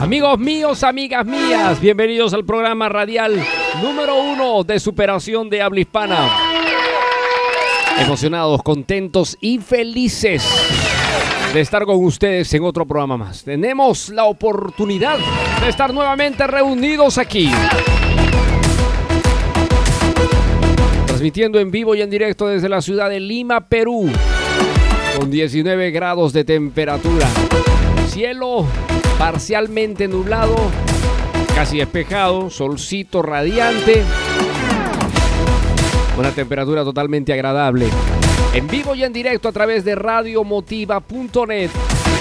Amigos míos, amigas mías, bienvenidos al programa radial número uno de superación de habla hispana. Emocionados, contentos y felices de estar con ustedes en otro programa más. Tenemos la oportunidad de estar nuevamente reunidos aquí. Transmitiendo en vivo y en directo desde la ciudad de Lima, Perú, con 19 grados de temperatura. Cielo parcialmente nublado, casi despejado, solcito radiante, una temperatura totalmente agradable. En vivo y en directo a través de radiomotiva.net.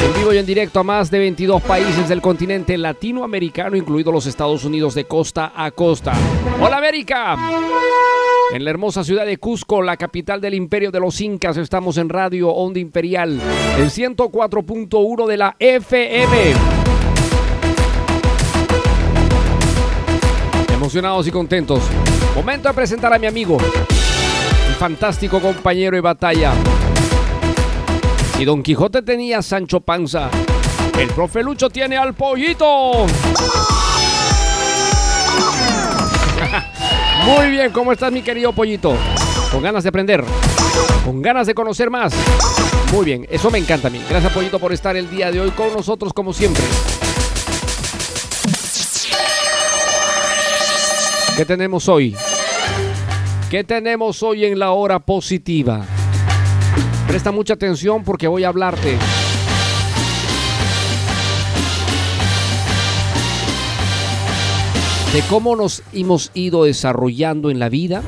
En vivo y en directo a más de 22 países del continente latinoamericano, incluidos los Estados Unidos de costa a costa. ¡Hola América! En la hermosa ciudad de Cusco, la capital del imperio de los incas, estamos en Radio Onda Imperial, en 104.1 de la FM. Emocionados y contentos. Momento de presentar a mi amigo, mi fantástico compañero de batalla. Si Don Quijote tenía Sancho Panza, el profe Lucho tiene al pollito. Muy bien, ¿cómo estás mi querido pollito? Con ganas de aprender, con ganas de conocer más. Muy bien, eso me encanta a mí. Gracias pollito por estar el día de hoy con nosotros como siempre. ¿Qué tenemos hoy? ¿Qué tenemos hoy en la hora positiva? Presta mucha atención porque voy a hablarte de cómo nos hemos ido desarrollando en la vida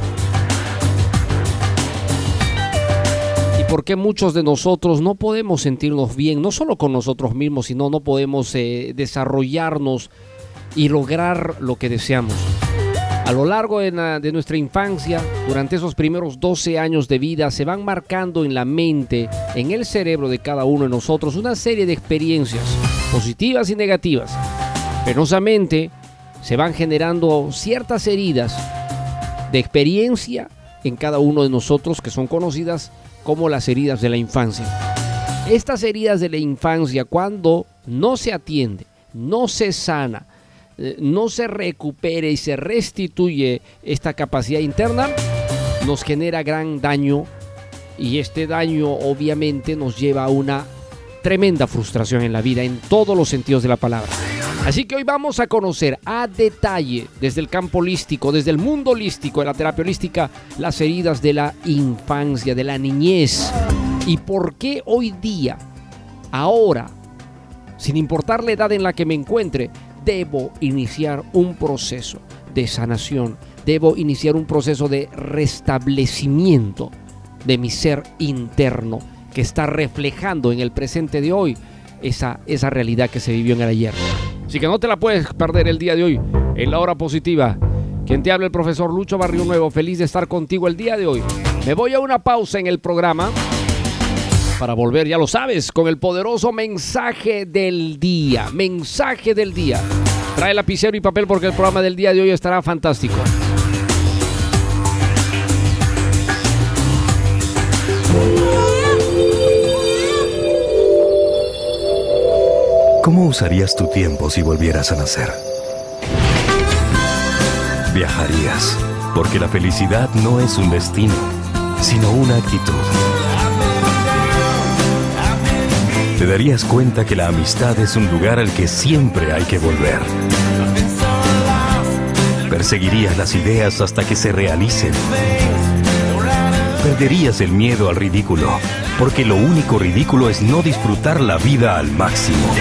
y por qué muchos de nosotros no podemos sentirnos bien, no solo con nosotros mismos, sino no podemos eh, desarrollarnos y lograr lo que deseamos. A lo largo de, nuestra infancia, durante esos primeros 12 años de vida, se van marcando en la mente, en el cerebro de cada uno de nosotros, una serie de experiencias, positivas y negativas. Penosamente, se van generando ciertas heridas de experiencia en cada uno de nosotros que son conocidas como las heridas de la infancia. Estas heridas de la infancia, cuando no se atiende, no se sana, no se recupere y se restituye esta capacidad interna, nos genera gran daño y este daño obviamente nos lleva a una tremenda frustración en la vida en todos los sentidos de la palabra. Así que hoy vamos a conocer a detalle, desde el campo holístico, desde el mundo holístico, de la terapia holística, las heridas de la infancia, de la niñez. Y por qué hoy día, ahora, sin importar la edad en la que me encuentre, debo iniciar un proceso de sanación, debo iniciar un proceso de restablecimiento de mi ser interno que está reflejando en el presente de hoy esa, esa realidad que se vivió en el ayer. Así que no te la puedes perder el día de hoy en la hora positiva. Quien te habla el profesor Lucho Barrio Nuevo, feliz de estar contigo el día de hoy. Me voy a una pausa en el programa para volver, ya lo sabes, con el poderoso mensaje del día. Mensaje del día. Trae lapicero y papel porque el programa del día de hoy estará fantástico. ¿Cómo usarías tu tiempo si volvieras a nacer? Viajarías, porque la felicidad no es un destino, sino una actitud. Te darías cuenta que la amistad es un lugar al que siempre hay que volver. Perseguirías las ideas hasta que se realicen. Perderías el miedo al ridículo, porque lo único ridículo es no disfrutar la vida al máximo.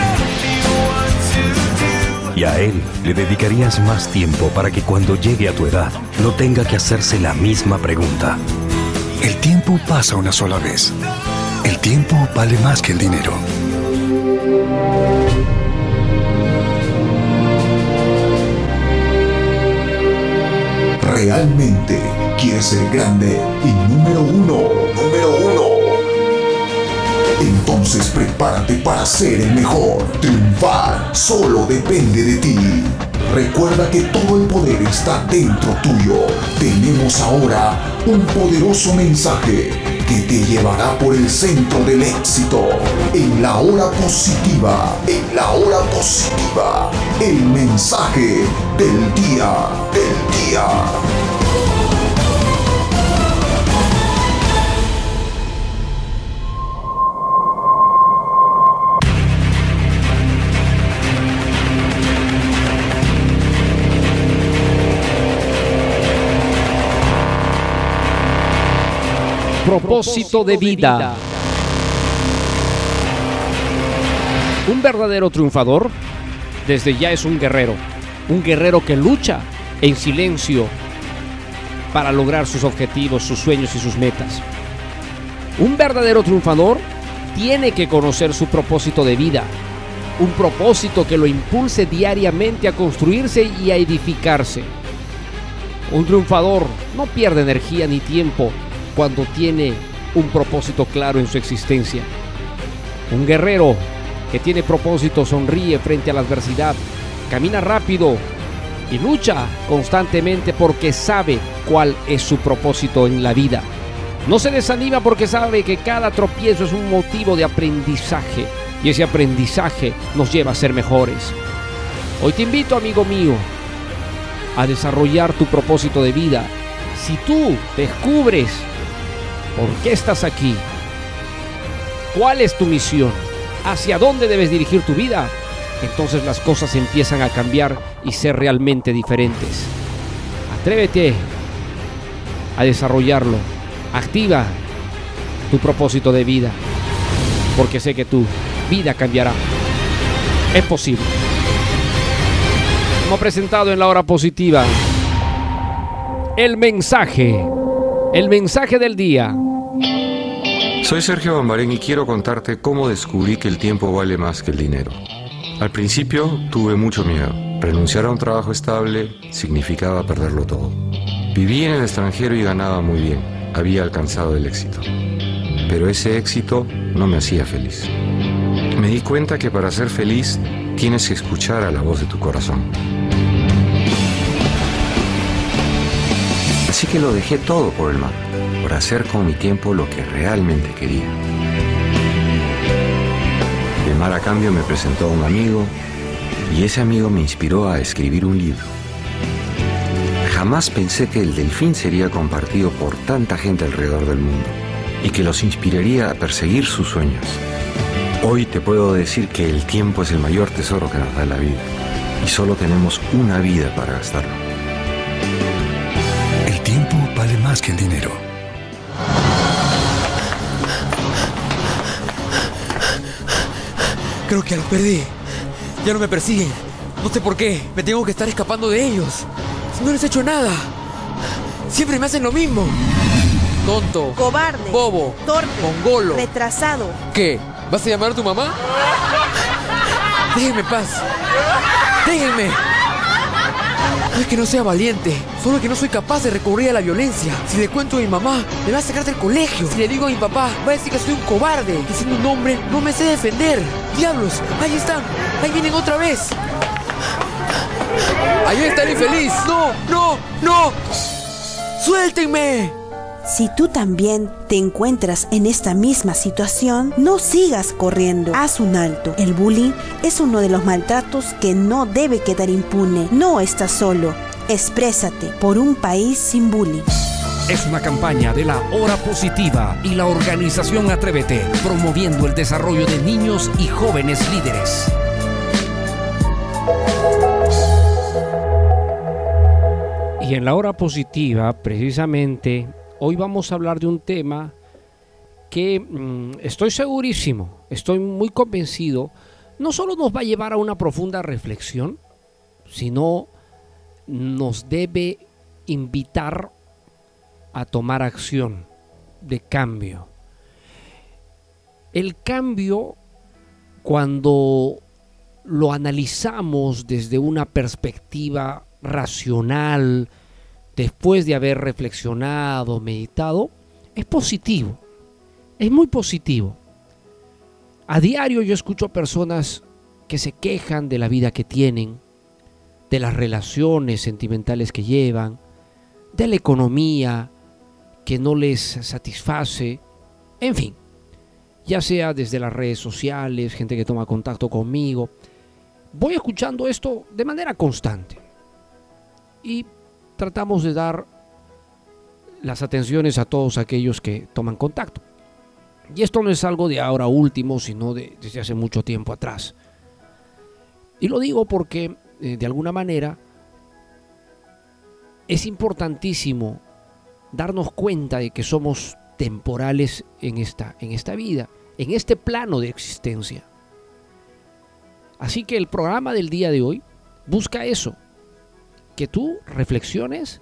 Y a él le dedicarías más tiempo para que cuando llegue a tu edad no tenga que hacerse la misma pregunta. El tiempo pasa una sola vez. El tiempo vale más que el dinero. ¿Realmente quieres ser grande y número uno? Número uno. Entonces prepárate para ser el mejor. Triunfar solo depende de ti. Recuerda que todo el poder está dentro tuyo. Tenemos ahora un poderoso mensaje que te llevará por el centro del éxito. En la hora positiva, en la hora positiva, el mensaje del día, del día. Propósito de vida. Un verdadero triunfador desde ya es un guerrero, un guerrero que lucha en silencio para lograr sus objetivos, sus sueños y sus metas. Un verdadero triunfador tiene que conocer su propósito de vida, un propósito que lo impulse diariamente a construirse y a edificarse. Un triunfador no pierde energía ni tiempo cuando tiene un propósito claro en su existencia. Un guerrero que tiene propósito sonríe frente a la adversidad, camina rápido y lucha constantemente porque sabe cuál es su propósito en la vida. No se desanima porque sabe que cada tropiezo es un motivo de aprendizaje y ese aprendizaje nos lleva a ser mejores. Hoy te invito, amigo mío, a desarrollar tu propósito de vida. Si tú descubres ¿Por qué estás aquí? ¿Cuál es tu misión? ¿Hacia dónde debes dirigir tu vida? Entonces las cosas empiezan a cambiar y ser realmente diferentes. Atrévete a desarrollarlo. Activa tu propósito de vida. Porque sé que tu vida cambiará. Es posible. Como presentado en la hora positiva, el mensaje, el mensaje del día. Soy Sergio Bambarén y quiero contarte cómo descubrí que el tiempo vale más que el dinero. Al principio tuve mucho miedo. Renunciar a un trabajo estable significaba perderlo todo. Viví en el extranjero y ganaba muy bien. Había alcanzado el éxito. Pero ese éxito no me hacía feliz. Me di cuenta que para ser feliz tienes que escuchar a la voz de tu corazón. Así que lo dejé todo por el mar por hacer con mi tiempo lo que realmente quería. El mar a cambio me presentó a un amigo y ese amigo me inspiró a escribir un libro. Jamás pensé que el delfín sería compartido por tanta gente alrededor del mundo y que los inspiraría a perseguir sus sueños. Hoy te puedo decir que el tiempo es el mayor tesoro que nos da la vida y solo tenemos una vida para gastarlo. Más que el dinero. Creo que los perdí. Ya no me persiguen. No sé por qué. Me tengo que estar escapando de ellos. No les he hecho nada. Siempre me hacen lo mismo. tonto, cobarde, bobo, torpe, mongolo, retrasado. ¿Qué? ¿Vas a llamar a tu mamá? Déjenme paz. Déjenme. No es que no sea valiente, solo que no soy capaz de recurrir a la violencia. Si le cuento a mi mamá, me va a sacar del colegio. Si le digo a mi papá, va a decir que soy un cobarde. Que siendo un hombre, no me sé defender. Diablos, ahí están, ahí vienen otra vez. Ahí está el infeliz. No, no, no. Suéltenme. Si tú también te encuentras en esta misma situación, no sigas corriendo. Haz un alto. El bullying es uno de los maltratos que no debe quedar impune. No estás solo. Exprésate por un país sin bullying. Es una campaña de la Hora Positiva y la organización Atrévete, promoviendo el desarrollo de niños y jóvenes líderes. Y en la hora positiva, precisamente, hoy vamos a hablar de un tema que mm, estoy segurísimo, estoy muy convencido, no solo nos va a llevar a una profunda reflexión, sino nos debe invitar a tomar acción de cambio. El cambio, cuando lo analizamos desde una perspectiva racional, después de haber reflexionado, meditado, es positivo. Es muy positivo. A diario yo escucho personas que se quejan de la vida que tienen, de las relaciones sentimentales que llevan, de la economía que no les satisface, en fin, ya sea desde las redes sociales, gente que toma contacto conmigo. Voy escuchando esto de manera constante y tratamos de dar las atenciones a todos aquellos que toman contacto. Y esto no es algo de ahora último, sino de, desde hace mucho tiempo atrás. Y lo digo porque, eh, de alguna manera, es importantísimo darnos cuenta de que somos temporales en esta, en esta vida, en este plano de existencia. Así que el programa del día de hoy busca eso, que tú reflexiones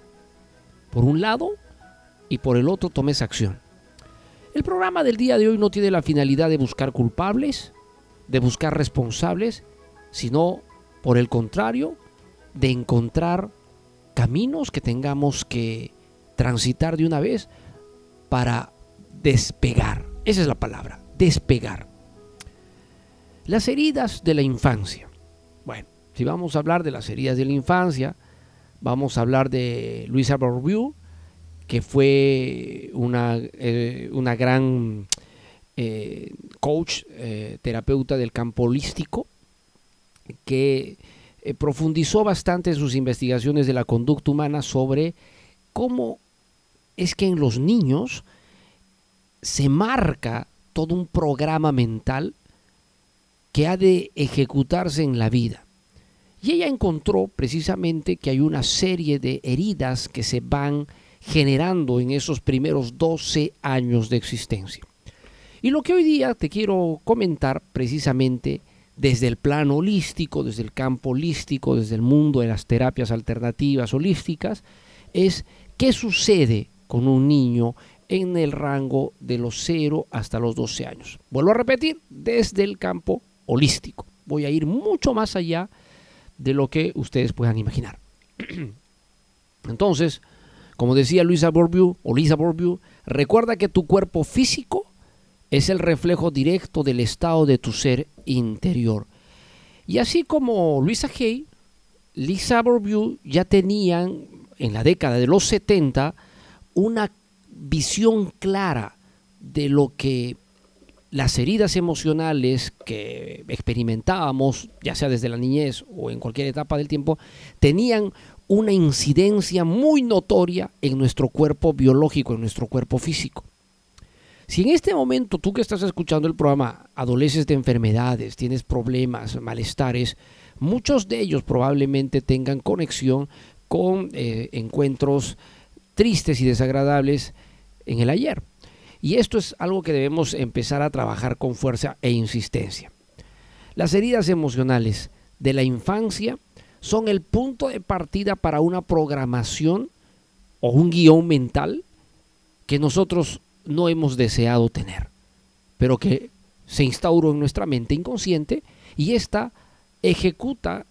por un lado y por el otro tomes acción. El programa del día de hoy no tiene la finalidad de buscar culpables, de buscar responsables, sino por el contrario, de encontrar caminos que tengamos que transitar de una vez para despegar. Esa es la palabra, despegar. Las heridas de la infancia. Bueno, si vamos a hablar de las heridas de la infancia, vamos a hablar de Luisa Bourdieu, que fue una, eh, una gran eh, coach, eh, terapeuta del campo holístico, que profundizó bastante en sus investigaciones de la conducta humana sobre cómo es que en los niños se marca todo un programa mental que ha de ejecutarse en la vida. Y ella encontró precisamente que hay una serie de heridas que se van generando en esos primeros 12 años de existencia. Y lo que hoy día te quiero comentar precisamente desde el plano holístico, desde el campo holístico, desde el mundo de las terapias alternativas holísticas, es qué sucede con un niño en el rango de los 0 hasta los 12 años. Vuelvo a repetir, desde el campo holístico. Voy a ir mucho más allá de lo que ustedes puedan imaginar. Entonces, como decía Luisa Bourdieu o Lisa Bourdieu, recuerda que tu cuerpo físico es el reflejo directo del estado de tu ser interior. Y así como Luisa Hay, Lisa Bourdieu ya tenían en la década de los 70 una visión clara de lo que las heridas emocionales que experimentábamos, ya sea desde la niñez o en cualquier etapa del tiempo, tenían una incidencia muy notoria en nuestro cuerpo biológico, en nuestro cuerpo físico. Si en este momento tú que estás escuchando el programa adoleces de enfermedades, tienes problemas, malestares, muchos de ellos probablemente tengan conexión con eh, encuentros tristes y desagradables en el ayer. Y esto es algo que debemos empezar a trabajar con fuerza e insistencia. Las heridas emocionales de la infancia son el punto de partida para una programación o un guion mental que nosotros no hemos deseado tener, pero que se instauró en nuestra mente inconsciente y ésta ejecuta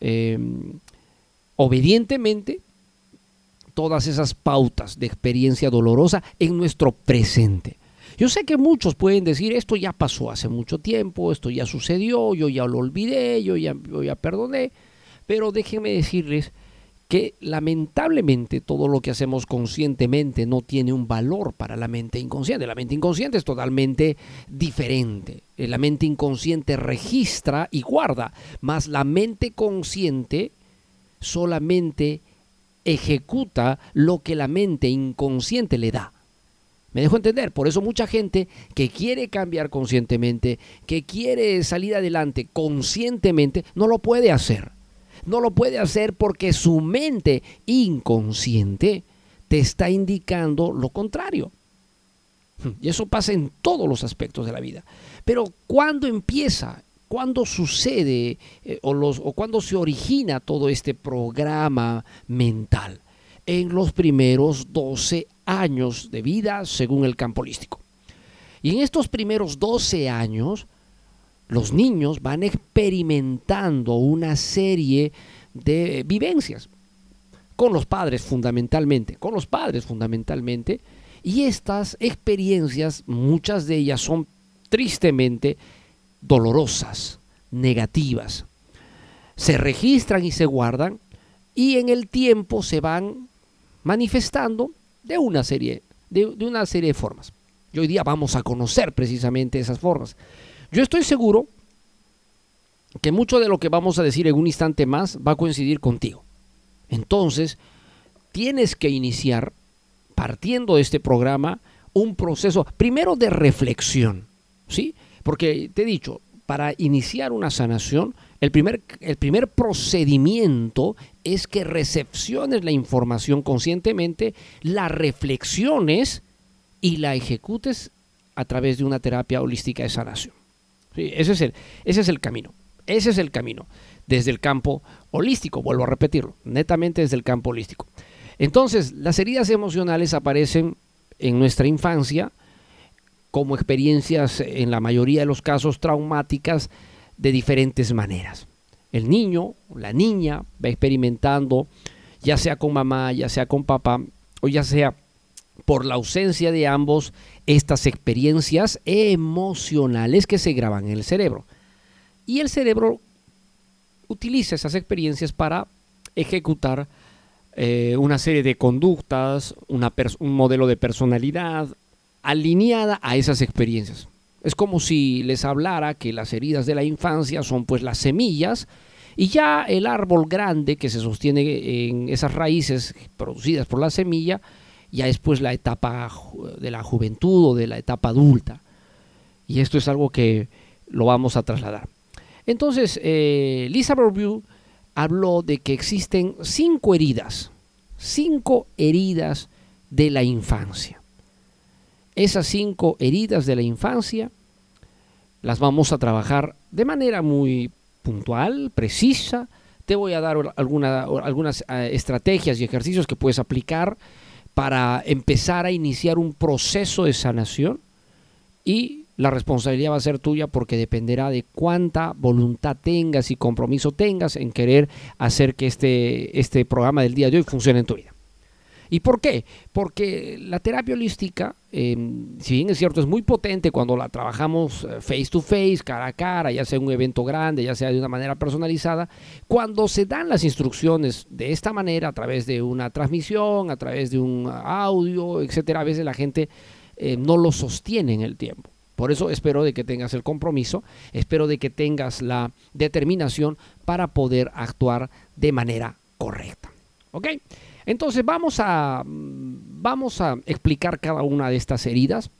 eh, obedientemente todas esas pautas de experiencia dolorosa en nuestro presente. Yo sé que muchos pueden decir, esto ya pasó hace mucho tiempo, esto ya sucedió, yo ya lo olvidé, yo ya, ya perdoné, pero déjenme decirles que lamentablemente todo lo que hacemos conscientemente no tiene un valor para la mente inconsciente. La mente inconsciente es totalmente diferente. Eh, la mente inconsciente registra y guarda, más la mente consciente solamente ejecuta lo que la mente inconsciente le da. Me dejo entender, por eso mucha gente que quiere cambiar conscientemente, que quiere salir adelante conscientemente, no lo puede hacer. No lo puede hacer porque su mente inconsciente te está indicando lo contrario. Y eso pasa en todos los aspectos de la vida. Pero cuando empieza, cuando sucede eh, o, los, o cuando se origina todo este programa mental, en los primeros 12 años de vida según el campo holístico. Y en estos primeros 12 años, los niños van experimentando una serie de vivencias con los padres fundamentalmente, con los padres fundamentalmente, y estas experiencias, muchas de ellas son tristemente dolorosas, negativas. Se registran y se guardan y en el tiempo se van manifestando de una serie de, una serie de formas. Y hoy día vamos a conocer precisamente esas formas. Yo estoy seguro que mucho de lo que vamos a decir en un instante más va a coincidir contigo. Entonces, tienes que iniciar, partiendo de este programa, un proceso, primero de reflexión, ¿sí? Porque te he dicho, para iniciar una sanación, el primer, el primer procedimiento es que recepciones la información conscientemente, la reflexiones y la ejecutes a través de una terapia holística de sanación ese, es el, ese es el camino. Ese es el camino. Desde el campo holístico, vuelvo a repetirlo, netamente desde el campo holístico. Entonces, las heridas emocionales aparecen en nuestra infancia como experiencias, en la mayoría de los casos, traumáticas de diferentes maneras. El niño, la niña, va experimentando, ya sea con mamá, ya sea con papá, o ya sea por la ausencia de ambos estas experiencias emocionales que se graban en el cerebro. Y el cerebro utiliza esas experiencias para ejecutar eh, una serie de conductas, un modelo de personalidad alineada a esas experiencias. Es como si les hablara que las heridas de la infancia son pues las semillas y ya el árbol grande que se sostiene en esas raíces producidas por la semilla ya después la etapa de la juventud o de la etapa adulta. Y esto es algo que lo vamos a trasladar. Entonces, eh, Lisa Bourbeau habló de que existen cinco heridas, cinco heridas de la infancia. Esas cinco heridas de la infancia las vamos a trabajar de manera muy puntual, precisa. Te voy a dar algunas eh, estrategias y ejercicios que puedes aplicar para empezar a iniciar un proceso de sanación y la responsabilidad va a ser tuya porque dependerá de cuánta voluntad tengas y compromiso tengas en querer hacer que este, este programa del día de hoy funcione en tu vida. ¿Y por qué? Porque la terapia holística, em, si bien es cierto, es muy potente cuando la trabajamos eh, face to face, cara a cara, ya sea un evento grande, ya sea de una manera personalizada, cuando se dan las instrucciones de esta manera, a través de una transmisión, a través de un audio, etcétera, a veces la gente eh, no lo sostiene en el tiempo. Por eso espero de que tengas el compromiso, espero de que tengas la determinación para poder actuar de manera correcta. ¿Ok? Entonces vamos a, vamos a explicar cada una de estas heridas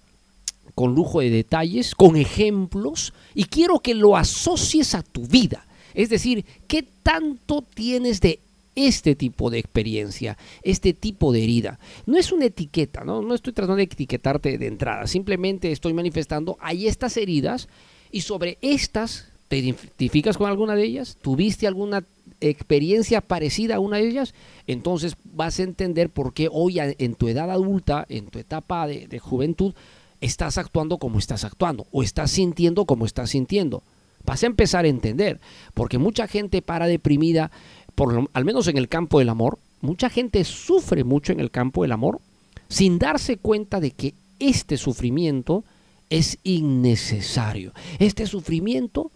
con lujo de detalles, con ejemplos, y quiero que lo asocies a tu vida. Es decir, ¿qué tanto tienes de este tipo de experiencia, este tipo de herida? No es una etiqueta, ¿no? No estoy tratando de etiquetarte de entrada, simplemente estoy manifestando, hay estas heridas y sobre estas, ¿te identificas con alguna de ellas? ¿Tuviste alguna experiencia parecida a una de ellas, entonces vas a entender por qué hoy en tu edad adulta, en tu etapa de, juventud, estás actuando como estás actuando o estás sintiendo como estás sintiendo. Vas a empezar a entender, porque mucha gente para deprimida, por al menos en el campo del amor, mucha gente sufre mucho en el campo del amor sin darse cuenta de que este sufrimiento es innecesario. Este sufrimiento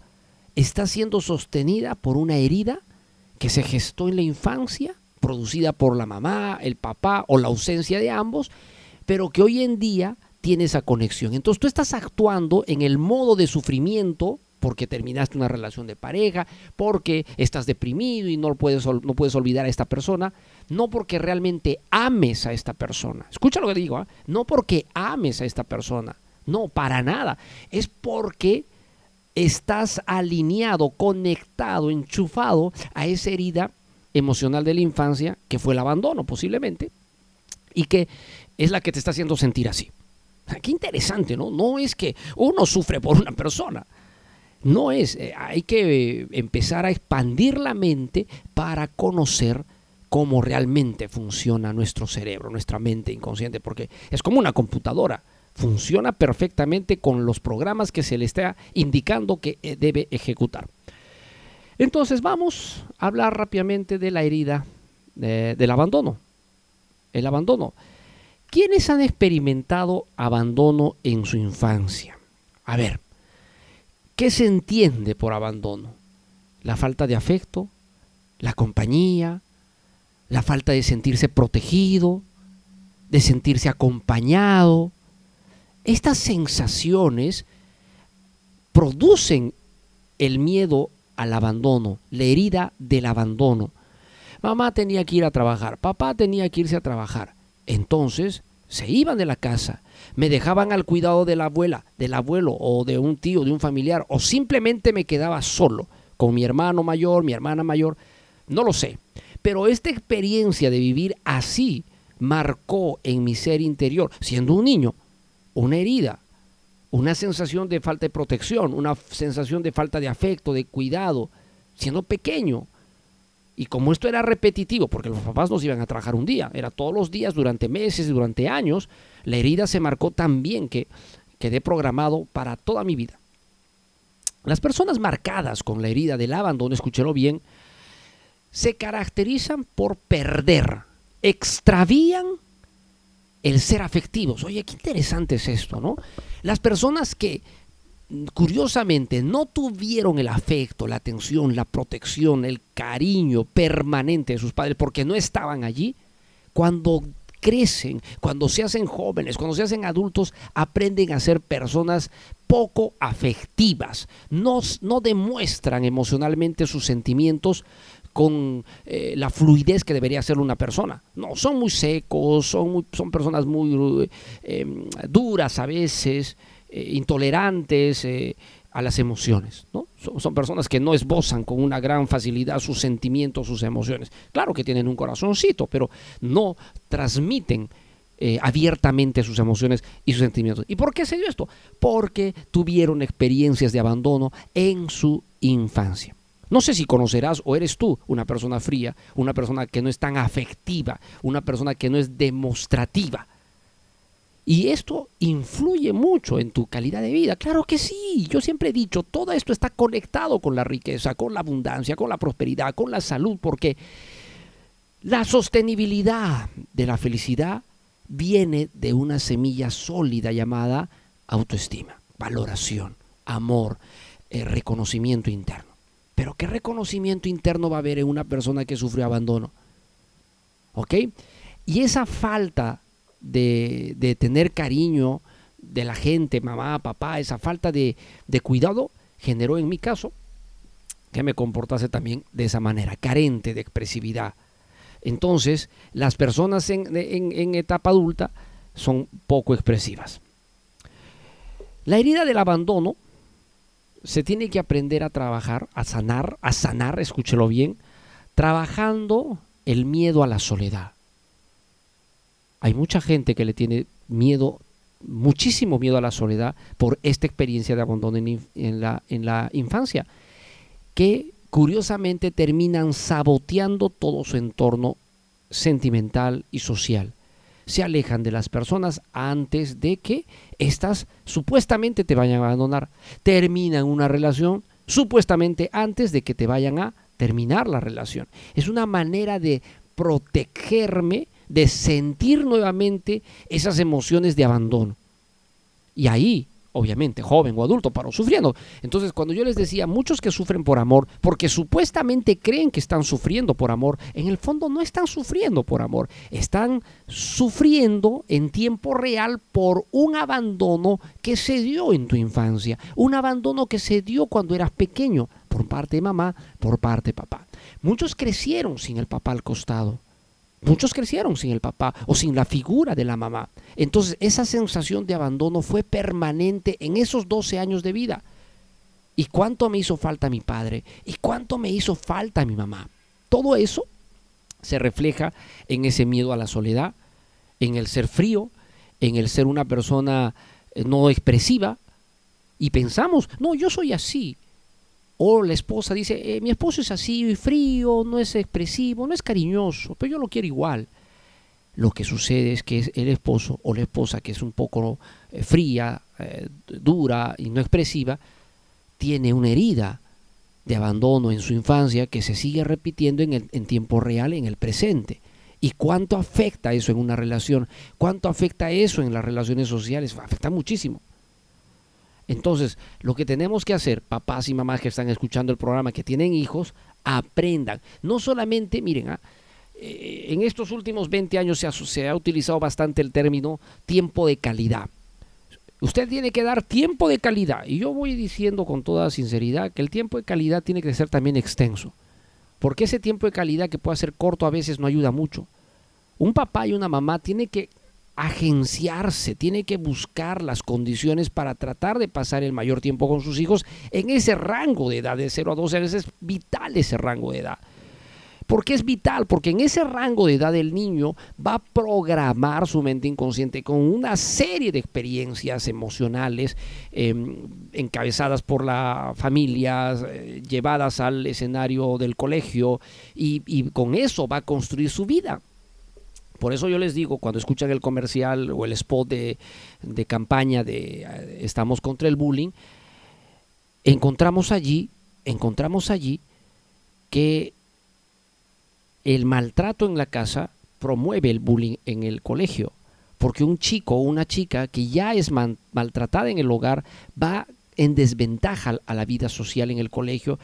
está siendo sostenida por una herida que se gestó en la infancia, producida por la mamá, el papá o la ausencia de ambos, pero que hoy en día tiene esa conexión. Entonces tú estás actuando en el modo de sufrimiento porque terminaste una relación de pareja, porque estás deprimido y no puedes, no puedes olvidar a esta persona, no porque realmente ames a esta persona. Escucha lo que digo, ¿ah? no porque ames a esta persona, no, para nada. Es porque estás alineado, conectado, enchufado a esa herida emocional de la infancia que fue el abandono posiblemente y que es la que te está haciendo sentir así. Qué interesante, ¿no? No es que uno sufre por una persona. No es, eh, hay que empezar a expandir la mente para conocer cómo realmente funciona nuestro cerebro, nuestra mente inconsciente, porque es como una computadora funciona perfectamente con los programas que se le está indicando que eh, debe ejecutar. Entonces vamos a hablar rápidamente de la herida del abandono. El abandono. ¿Quiénes han experimentado abandono en su infancia? A ver, ¿qué se entiende por abandono? La falta de afecto, la compañía, la falta de sentirse protegido, de sentirse acompañado, estas sensaciones producen el miedo al abandono, la herida del abandono. Mamá tenía que ir a trabajar, papá tenía que irse a trabajar. Entonces se iban de la casa, me dejaban al cuidado de la abuela, del abuelo o de un tío, de un familiar, o simplemente me quedaba solo con mi hermano mayor, mi hermana mayor, no lo sé. Pero esta experiencia de vivir así marcó en mi ser interior, siendo un niño, una herida, una sensación de falta de protección, una sensación de falta de afecto, de cuidado, siendo pequeño. Y como esto era repetitivo, porque los papás no iban a trabajar un día, era todos los días, durante meses, durante años, la herida se marcó tan bien que quedé programado para toda mi vida. Las personas marcadas con la herida del abandono, escúchelo bien, se caracterizan por perder, extravían el ser afectivos. Oye, qué interesante es esto, ¿no? Las personas que curiosamente no tuvieron el afecto, la atención, la protección, el cariño permanente de sus padres porque no estaban allí, cuando crecen, cuando se hacen jóvenes, cuando se hacen adultos, aprenden a ser personas poco afectivas, no, no demuestran emocionalmente sus sentimientos con eh, la fluidez que debería ser una persona. No, son muy secos, son, son personas muy em, duras a veces, eh, intolerantes eh, a las emociones. ¿no? Son, personas que no esbozan con una gran facilidad sus sentimientos, sus emociones. Claro que tienen un corazoncito, pero no transmiten abiertamente sus emociones y sus sentimientos. ¿Y por qué se dio esto? Porque tuvieron experiencias de abandono en su infancia. No sé si conocerás o eres tú una persona fría, una persona que no es tan afectiva, una persona que no es demostrativa. Y esto influye mucho en tu calidad de vida. Claro que sí, yo siempre he dicho, todo esto está conectado con la riqueza, con la abundancia, con la prosperidad, con la salud, porque la sostenibilidad de la felicidad viene de una semilla sólida llamada autoestima, valoración, amor, eh, reconocimiento interno. Pero ¿qué reconocimiento interno va a haber en una persona que sufrió abandono? ¿Ok? Y esa falta de, tener cariño de la gente, mamá, papá, esa falta de, cuidado generó en mi caso que me comportase también de esa manera, carente de expresividad. Entonces, las personas en, en, etapa adulta son poco expresivas. La herida del abandono se tiene que aprender a trabajar, a sanar, a sanar, escúchelo bien, trabajando el miedo a la soledad. Hay mucha gente que le tiene miedo, muchísimo miedo a la soledad por esta experiencia de abandono en, la, en la infancia, que curiosamente terminan saboteando todo su entorno sentimental y social. Se alejan de las personas antes de que éstas supuestamente te vayan a abandonar. Terminan una relación supuestamente antes de que te vayan a terminar la relación. Es una manera de protegerme, de sentir nuevamente esas emociones de abandono. Y ahí obviamente, joven o adulto, pero sufriendo. Entonces, cuando yo les decía, muchos que sufren por amor, porque supuestamente creen que están sufriendo por amor, en el fondo no están sufriendo por amor, están sufriendo en tiempo real por un abandono que se dio en tu infancia, un abandono que se dio cuando eras pequeño, por parte de mamá, por parte de papá. Muchos crecieron sin el papá al costado. Muchos crecieron sin el papá o sin la figura de la mamá. Entonces esa sensación de abandono fue permanente en esos 12 años de vida. ¿Y cuánto me hizo falta mi padre? ¿Y cuánto me hizo falta mi mamá? Todo eso se refleja en ese miedo a la soledad, en el ser frío, en el ser una persona eh, no expresiva. Y pensamos, no, yo soy así, o la esposa dice, eh, mi esposo es así, frío, no es expresivo, no es cariñoso, pero yo lo quiero igual. Lo que sucede es que el esposo o la esposa, que es un poco eh, fría, eh, dura y no expresiva, tiene una herida de abandono en su infancia que se sigue repitiendo en, el, en tiempo real, en el presente. ¿Y cuánto afecta eso en una relación? ¿Cuánto afecta eso en las relaciones sociales? Afecta muchísimo. Entonces, lo que tenemos que hacer, papás y mamás que están escuchando el programa, que tienen hijos, aprendan. No solamente, miren, ah, eh, en estos últimos 20 años se ha, se ha utilizado bastante el término tiempo de calidad. Usted tiene que dar tiempo de calidad. Y yo voy diciendo con toda sinceridad que el tiempo de calidad tiene que ser también extenso. Porque ese tiempo de calidad que puede ser corto a veces no ayuda mucho. Un papá y una mamá tienen que agenciarse, tiene que buscar las condiciones para tratar de pasar el mayor tiempo con sus hijos en ese rango de edad de 0 a 12 años. Es vital ese rango de edad. ¿Por qué es vital? Porque en ese rango de edad el niño va a programar su mente inconsciente con una serie de experiencias emocionales em, encabezadas por la familia, eh, llevadas al escenario del colegio y con eso va a construir su vida. Por eso yo les digo, cuando escuchan el comercial o el spot de, campaña de eh, Estamos contra el bullying, encontramos allí, encontramos allí que el maltrato en la casa promueve el bullying en el colegio, porque un chico o una chica que ya es maltratada en el hogar va en desventaja a la vida social en el colegio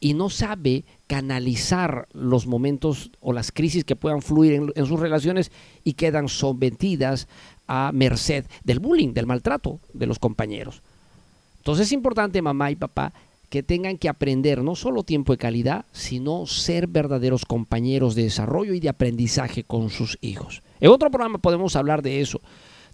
y no sabe canalizar los momentos o las crisis que puedan fluir en, sus relaciones y quedan sometidas a merced del bullying, del maltrato de los compañeros. Entonces es importante, mamá y papá, que tengan que aprender no solo tiempo de calidad, sino ser verdaderos compañeros de desarrollo y de aprendizaje con sus hijos. En otro programa podemos hablar de eso,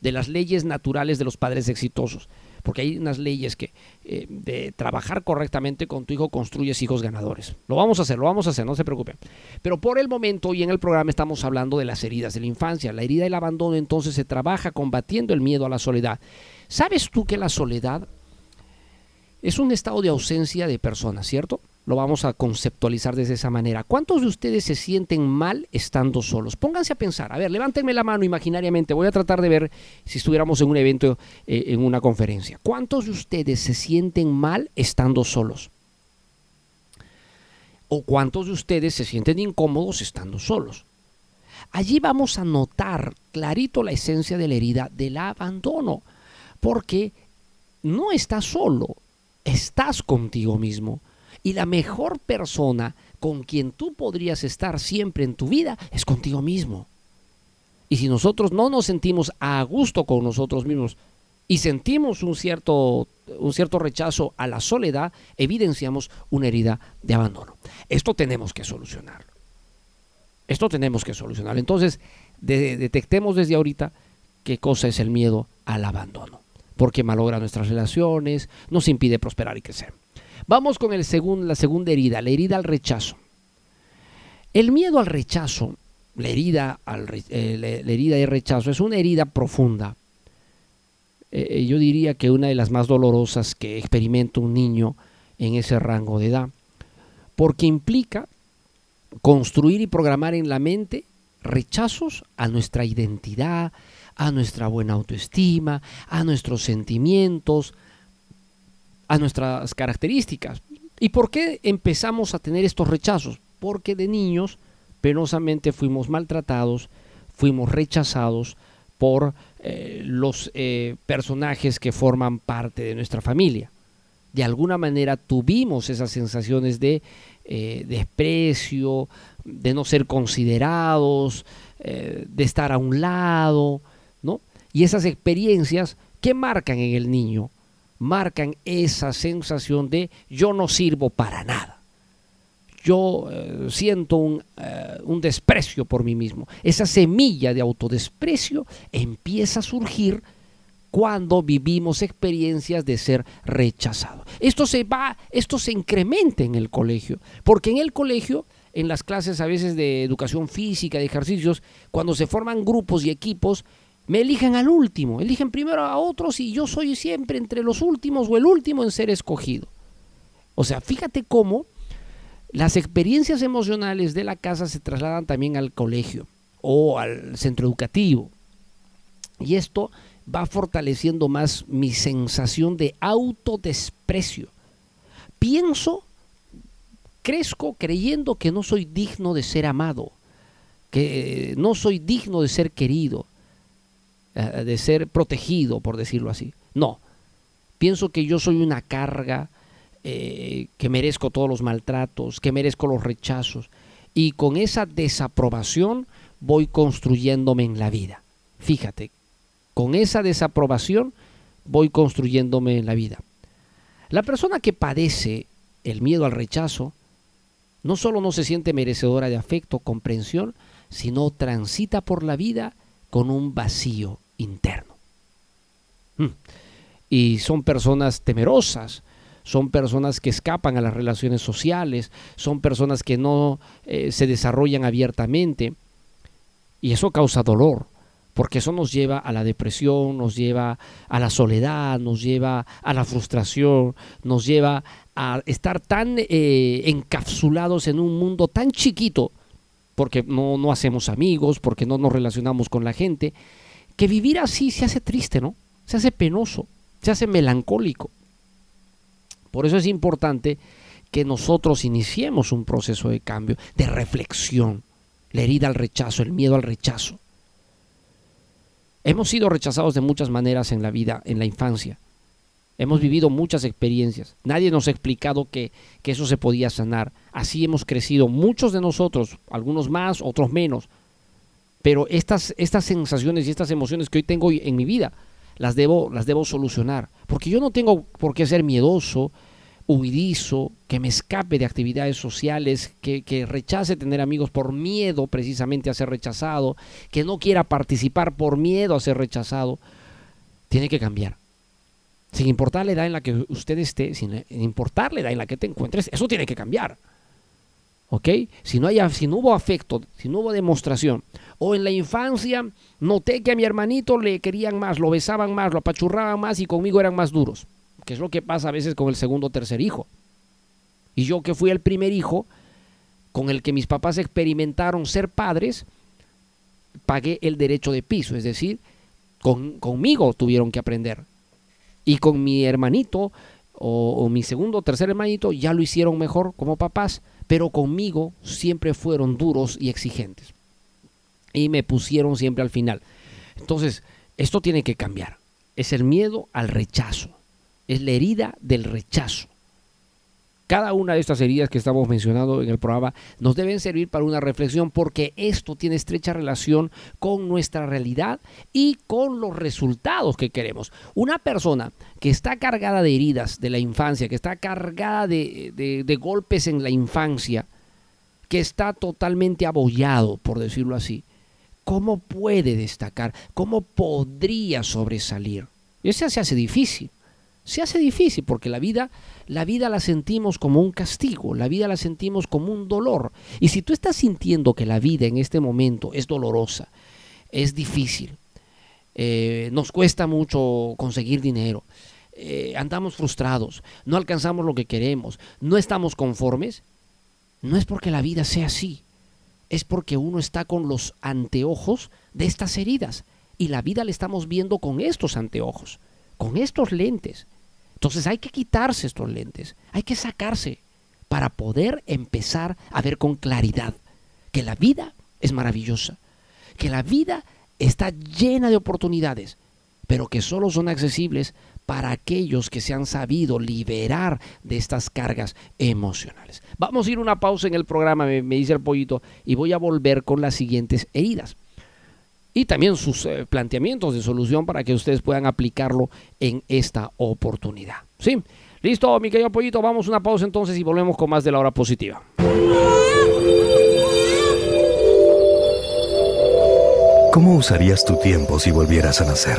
de las leyes naturales de los padres exitosos porque hay unas leyes que eh, de trabajar correctamente con tu hijo construyes hijos ganadores. Lo vamos a hacer, lo vamos a hacer, no se preocupen. Pero por el momento y en el programa estamos hablando de las heridas de la infancia. La herida del abandono entonces se trabaja combatiendo el miedo a la soledad. ¿Sabes tú que la soledad es un estado de ausencia de personas, cierto? Lo vamos a conceptualizar desde esa manera. ¿Cuántos de ustedes se sienten mal estando solos? Pónganse a pensar. A ver, levántenme la mano imaginariamente. Voy a tratar de ver si estuviéramos en un evento, eh, en una conferencia. ¿Cuántos de ustedes se sienten mal estando solos? ¿O cuántos de ustedes se sienten incómodos estando solos? Allí vamos a notar clarito la esencia de la herida del abandono, porque no estás solo, estás contigo mismo y la mejor persona con quien tú podrías estar siempre en tu vida es contigo mismo. Y si nosotros no nos sentimos a gusto con nosotros mismos y sentimos un cierto, un cierto rechazo a la soledad, evidenciamos una herida de abandono. Esto tenemos que solucionarlo. Esto tenemos que solucionarlo. Entonces, detectemos desde ahorita qué cosa es el miedo al abandono. Porque malogra nuestras relaciones, nos impide prosperar y crecer. Vamos con la segunda herida, la herida al rechazo. El miedo al rechazo, la herida, al, eh, de rechazo, es una herida profunda. Eh, eh, yo diría que una de las más dolorosas que experimenta un niño en ese rango de edad. Porque implica construir y programar en la mente rechazos a nuestra identidad, a nuestra buena autoestima, a nuestros sentimientos, a nuestras características. ¿Y por qué empezamos a tener estos rechazos? Porque de niños penosamente fuimos maltratados, fuimos rechazados por eh, los eh, personajes que forman parte de nuestra familia. De alguna manera tuvimos esas sensaciones de eh, desprecio, de no ser considerados, de estar a un lado, ¿no? Y esas experiencias que marcan en el niño, marcan esa sensación de yo no sirvo para nada yo eh, siento eh, un, desprecio por mí mismo. Esa semilla de autodesprecio empieza a surgir cuando vivimos experiencias de ser rechazado. Esto se va, esto se incrementa en el colegio, porque en el colegio, en las clases a veces de educación física, de ejercicios, cuando se forman grupos y equipos, me eligen al último, eligen primero a otros y yo soy siempre entre los últimos o el último en ser escogido. O sea, fíjate cómo las experiencias emocionales de la casa se trasladan también al colegio o al centro educativo. Y esto va fortaleciendo más mi sensación de autodesprecio. Pienso, crezco creyendo que no soy digno de ser amado, que no soy digno de ser querido, de ser protegido, por decirlo así. No, pienso que yo soy una carga, eh, que merezco todos los maltratos, que merezco los rechazos. Y con esa desaprobación voy construyéndome en la vida. Fíjate, con esa desaprobación voy construyéndome en la vida. La persona que padece el miedo al rechazo no solo no se siente merecedora de afecto, comprensión, sino transita por la vida con un vacío interno. Mm. Y son personas temerosas, son personas que escapan a las relaciones sociales, son personas que no eh, se desarrollan abiertamente y eso causa dolor, porque eso nos lleva a la depresión, nos lleva a la soledad, nos lleva a la frustración, nos lleva a estar tan eh, encapsulados en un mundo tan chiquito, porque no, no hacemos amigos, porque no nos relacionamos con la gente, que vivir así se hace triste, ¿no? Se hace penoso, se hace melancólico. Por eso es importante que nosotros iniciemos un proceso de cambio, de reflexión, la herida al rechazo, el miedo al rechazo. Hemos sido rechazados de muchas maneras en la vida, en la infancia. Hemos vivido muchas experiencias. Nadie nos ha explicado que, que, eso se podía sanar. Así hemos crecido muchos de nosotros, algunos más, otros menos. Pero estas, estas sensaciones y estas emociones que hoy tengo en mi vida, las debo, las debo solucionar. Porque yo no tengo por qué ser miedoso, huidizo, que me escape de actividades sociales, que, que, rechace tener amigos por miedo precisamente a ser rechazado, que no quiera participar por miedo a ser rechazado. Tiene que cambiar. Sin importar la edad en la que usted esté, sin importar la edad en la que te encuentres, eso tiene que cambiar. ¿Ok? Si no, hay, si no hubo afecto, si no hubo demostración, o en la infancia noté que a mi hermanito le querían más, lo besaban más, lo apachurraban más y conmigo eran más duros, que es lo que pasa a veces con el segundo o tercer hijo. Y yo que fui el primer hijo, con el que mis papás experimentaron ser padres, pagué el derecho de piso, es decir, con, conmigo tuvieron que aprender. Y con mi hermanito o, o mi segundo o tercer hermanito ya lo hicieron mejor como papás pero conmigo siempre fueron duros y exigentes. Y me pusieron siempre al final. Entonces, esto tiene que cambiar. Es el miedo al rechazo. Es la herida del rechazo. Cada una de estas heridas que estamos mencionando en el programa nos deben servir para una reflexión porque esto tiene estrecha relación con nuestra realidad y con los resultados que queremos. Una persona que está cargada de heridas de la infancia, que está cargada de, golpes en la infancia, que está totalmente abollado, por decirlo así, ¿cómo puede destacar? ¿Cómo podría sobresalir? Eso se hace difícil se hace difícil porque la vida, la vida la sentimos como un castigo, la vida la sentimos como un dolor. Y si tú estás sintiendo que la vida en este momento es dolorosa, es difícil, eh, nos cuesta mucho conseguir dinero, eh, andamos frustrados, no alcanzamos lo que queremos, no estamos conformes, no es porque la vida sea así, es porque uno está con los anteojos de estas heridas y la vida la estamos viendo con estos anteojos, con estos lentes. Entonces hay que quitarse estos lentes, hay que sacarse para poder empezar a ver con claridad que la vida es maravillosa, que la vida está llena de oportunidades, pero que solo son accesibles para aquellos que se han sabido liberar de estas cargas emocionales. Vamos a ir una pausa en el programa, me, dice el pollito, y voy a volver con las siguientes heridas. Y también sus eh, planteamientos de solución para que ustedes puedan aplicarlo en esta oportunidad. ¿Sí? Listo, mi querido pollito, vamos a una pausa entonces y volvemos con más de la hora positiva. ¿Cómo usarías tu tiempo si volvieras a nacer?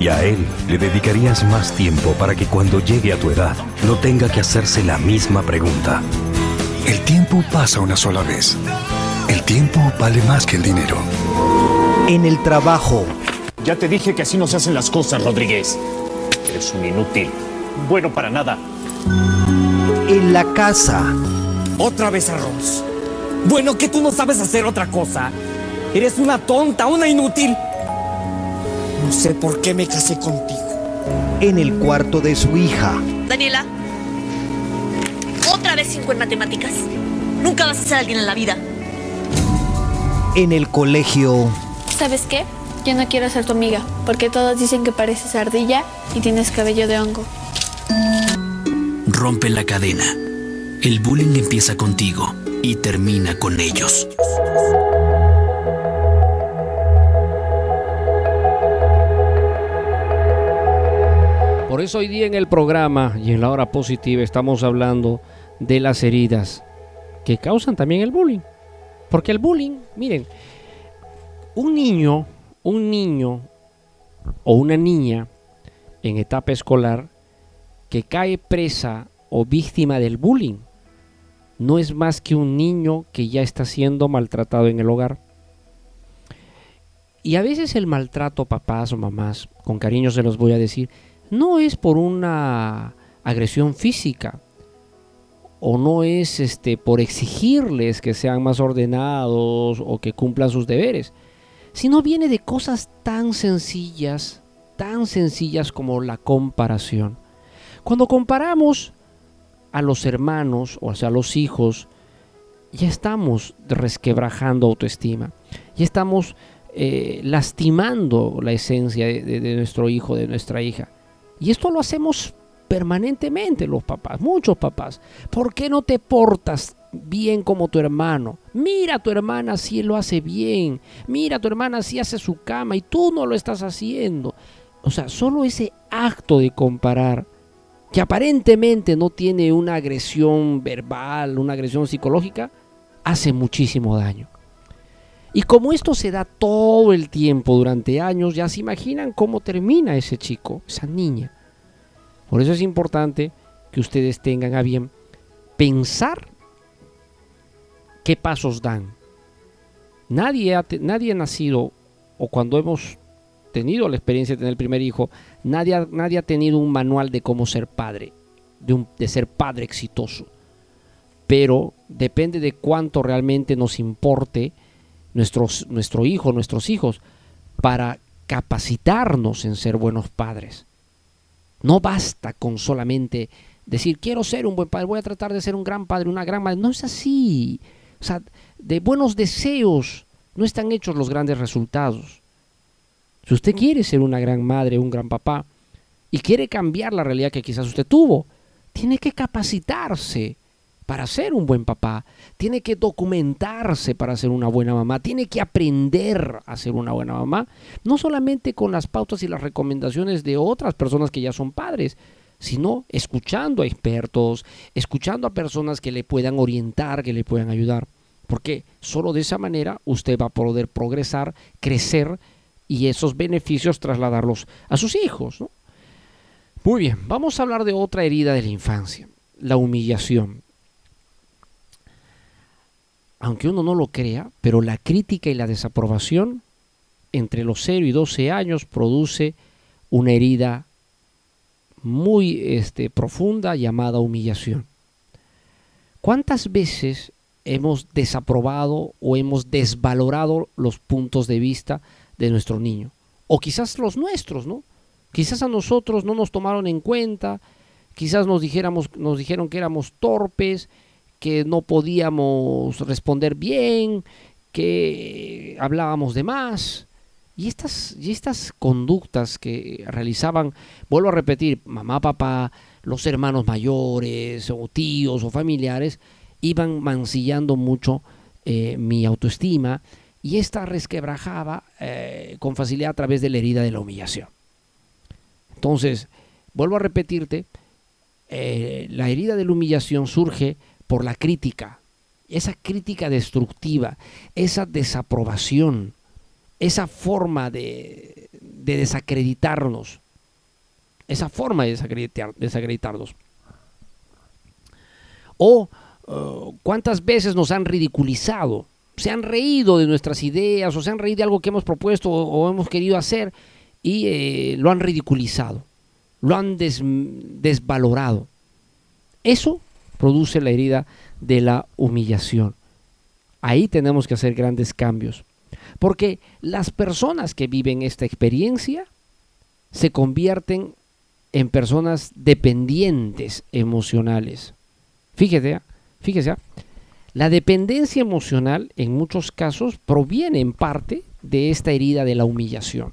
y a él le dedicarías más tiempo para que cuando llegue a tu edad no tenga que hacerse la misma pregunta. El tiempo pasa una sola vez. El tiempo vale más que el dinero. En el trabajo. Ya te dije que así no se hacen las cosas, Rodríguez. Eres un inútil. Bueno para nada. En la casa. Otra vez arroz. Bueno, que tú no sabes hacer otra cosa. Eres una tonta, una inútil. No sé por qué me casé contigo. En el cuarto de su hija. Daniela, otra vez cinco en matemáticas. Nunca vas a ser alguien en la vida. En el colegio. ¿Sabes qué? Yo no quiero ser tu amiga, porque todos dicen que pareces ardilla y tienes cabello de hongo. Rompe la cadena. El bullying empieza contigo y termina con ellos. Por eso hoy día en el programa y en la hora positiva estamos hablando de las heridas que causan también el bullying. Porque el bullying, miren, un niño, un niño o una niña en etapa escolar que cae presa o víctima del bullying no es más que un niño que ya está siendo maltratado en el hogar. Y a veces el maltrato, papás o mamás, con cariño se los voy a decir, no es por una agresión física o no es este por exigirles que sean más ordenados o que cumplan sus deberes, sino viene de cosas tan sencillas, tan sencillas como la comparación. Cuando comparamos a los hermanos, o sea, a los hijos, ya estamos resquebrajando autoestima, ya estamos eh, lastimando la esencia de nuestro hijo, de nuestra hija. Y esto lo hacemos permanentemente los papás, muchos papás. ¿Por qué no te portas bien como tu hermano? Mira a tu hermana si lo hace bien. Mira a tu hermana si hace su cama y tú no lo estás haciendo. O sea, solo ese acto de comparar, que aparentemente no tiene una agresión verbal, una agresión psicológica, hace muchísimo daño. Y como esto se da todo el tiempo durante años, ya se imaginan cómo termina ese chico, esa niña. Por eso es importante que ustedes tengan a bien pensar qué pasos dan. Nadie ha, nadie ha nacido, o cuando hemos tenido la experiencia de tener el primer hijo, nadie ha, nadie ha tenido un manual de cómo ser padre, de, de ser padre exitoso. Pero depende de cuánto realmente nos importe nuestro hijo, nuestros hijos, para capacitarnos en ser buenos padres. No basta con solamente decir, quiero ser un buen padre, voy a tratar de ser un gran padre, una gran madre. No es así. O sea, de buenos deseos no están hechos los grandes resultados. Si usted quiere ser una gran madre, un gran papá, y quiere cambiar la realidad que quizás usted tuvo, tiene que capacitarse para ser un buen papá, tiene que documentarse para ser una buena mamá, tiene que aprender a ser una buena mamá, no solamente con las pautas y las recomendaciones de otras personas que ya son padres, sino escuchando a expertos, escuchando a personas que le puedan orientar, que le puedan ayudar. Porque solo de esa manera usted va a poder progresar, crecer y esos beneficios trasladarlos a sus hijos. Muy bien, vamos a hablar de otra herida de la infancia, la humillación. Aunque uno no lo crea, pero la crítica y la desaprobación entre los 0 y 12 años produce una herida muy este, profunda llamada humillación. ¿Cuántas veces hemos desaprobado o hemos desvalorado los puntos de vista de nuestro niño? O quizás los nuestros, ¿no? Quizás a nosotros no nos tomaron en cuenta, quizás nos, dijéramos, nos dijeron que éramos torpes, que no podíamos responder bien, que hablábamos de más. Y estas, y estas conductas que realizaban, vuelvo a repetir, mamá, papá, los hermanos mayores o tíos o familiares, iban mancillando mucho eh, mi autoestima y esta resquebrajaba eh, con facilidad a través de la herida de la humillación. Entonces, vuelvo a repetirte, eh, la herida de la humillación surge por la crítica, esa crítica destructiva, esa desaprobación, esa forma de, desacreditarnos, esa forma de desacreditarnos. O uh, cuántas veces nos han ridiculizado, se han reído de nuestras ideas o se han reído de algo que hemos propuesto o, hemos querido hacer y eh, lo han ridiculizado, lo han desvalorado. Eso produce la herida de la humillación. Ahí tenemos que hacer grandes cambios. Porque las personas que viven esta experiencia se convierten en personas dependientes emocionales. Fíjese, ¿ah? fíjese, ¿ah? la dependencia emocional en muchos casos proviene en parte de esta herida de la humillación.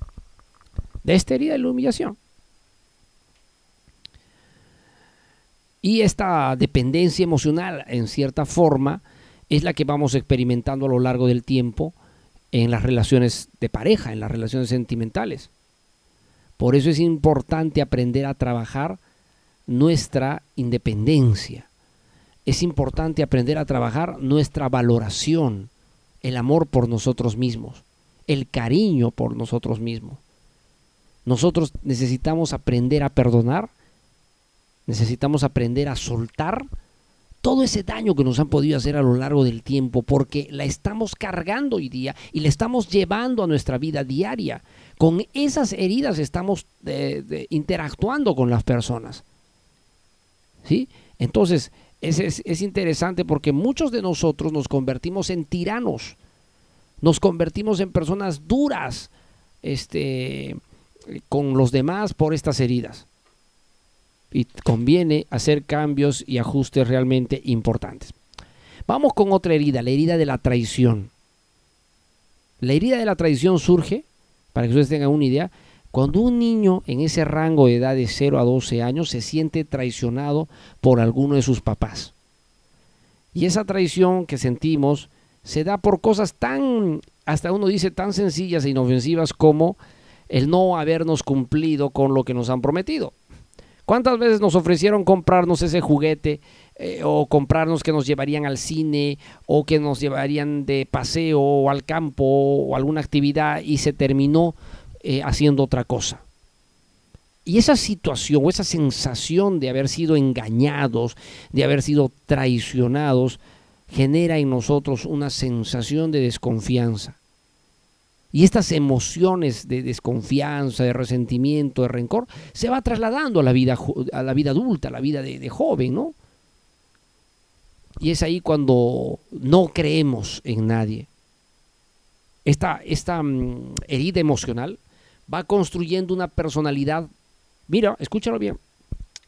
De esta herida de la humillación. Y esta dependencia emocional, en cierta forma, es la que vamos experimentando a lo largo del tiempo en las relaciones de pareja, en las relaciones sentimentales. Por eso es importante aprender a trabajar nuestra independencia. Es importante aprender a trabajar nuestra valoración, el amor por nosotros mismos, el cariño por nosotros mismos. Nosotros necesitamos aprender a perdonar, necesitamos aprender a soltar todo ese daño que nos han podido hacer a lo largo del tiempo, porque la estamos cargando hoy día y la estamos llevando a nuestra vida diaria. Con esas heridas estamos eh, interactuando con las personas. ¿Sí? Entonces, es, es, interesante porque muchos de nosotros nos convertimos en tiranos, nos convertimos en personas duras este, con los demás por estas heridas y conviene hacer cambios y ajustes realmente importantes. Vamos con otra herida, la herida de la traición. La herida de la traición surge, para que ustedes tengan una idea, cuando un niño en ese rango de edad de 0 a 12 años se siente traicionado por alguno de sus papás. Y esa traición que sentimos se da por cosas tan, hasta uno dice, tan sencillas e inofensivas como el no habernos cumplido con lo que nos han prometido. ¿Cuántas veces nos ofrecieron comprarnos ese juguete eh, o comprarnos que nos llevarían al cine o que nos llevarían de paseo o al campo o alguna actividad y se terminó eh, haciendo otra cosa? Y esa situación o esa sensación de haber sido engañados, de haber sido traicionados, genera en nosotros una sensación de desconfianza. Y estas emociones de desconfianza, de resentimiento, de rencor, se va trasladando a la vida, a la vida adulta, a la vida de, joven, ¿no? Y es ahí cuando no creemos en nadie. Esta, esta mm, herida emocional va construyendo una personalidad, mira, escúchalo bien,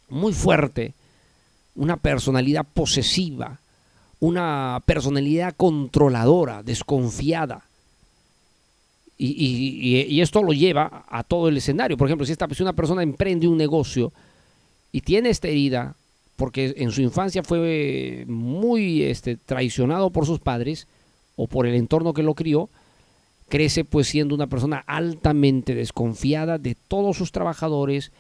muy fuerte, una personalidad posesiva, una personalidad controladora, desconfiada, y, esto lo lleva a todo el escenario. Por ejemplo, si, esta, una persona emprende un negocio y tiene esta herida, porque en su infancia fue muy este, traicionado por sus padres o por el entorno que lo crió, crece pues siendo una persona altamente desconfiada de todos sus trabajadores,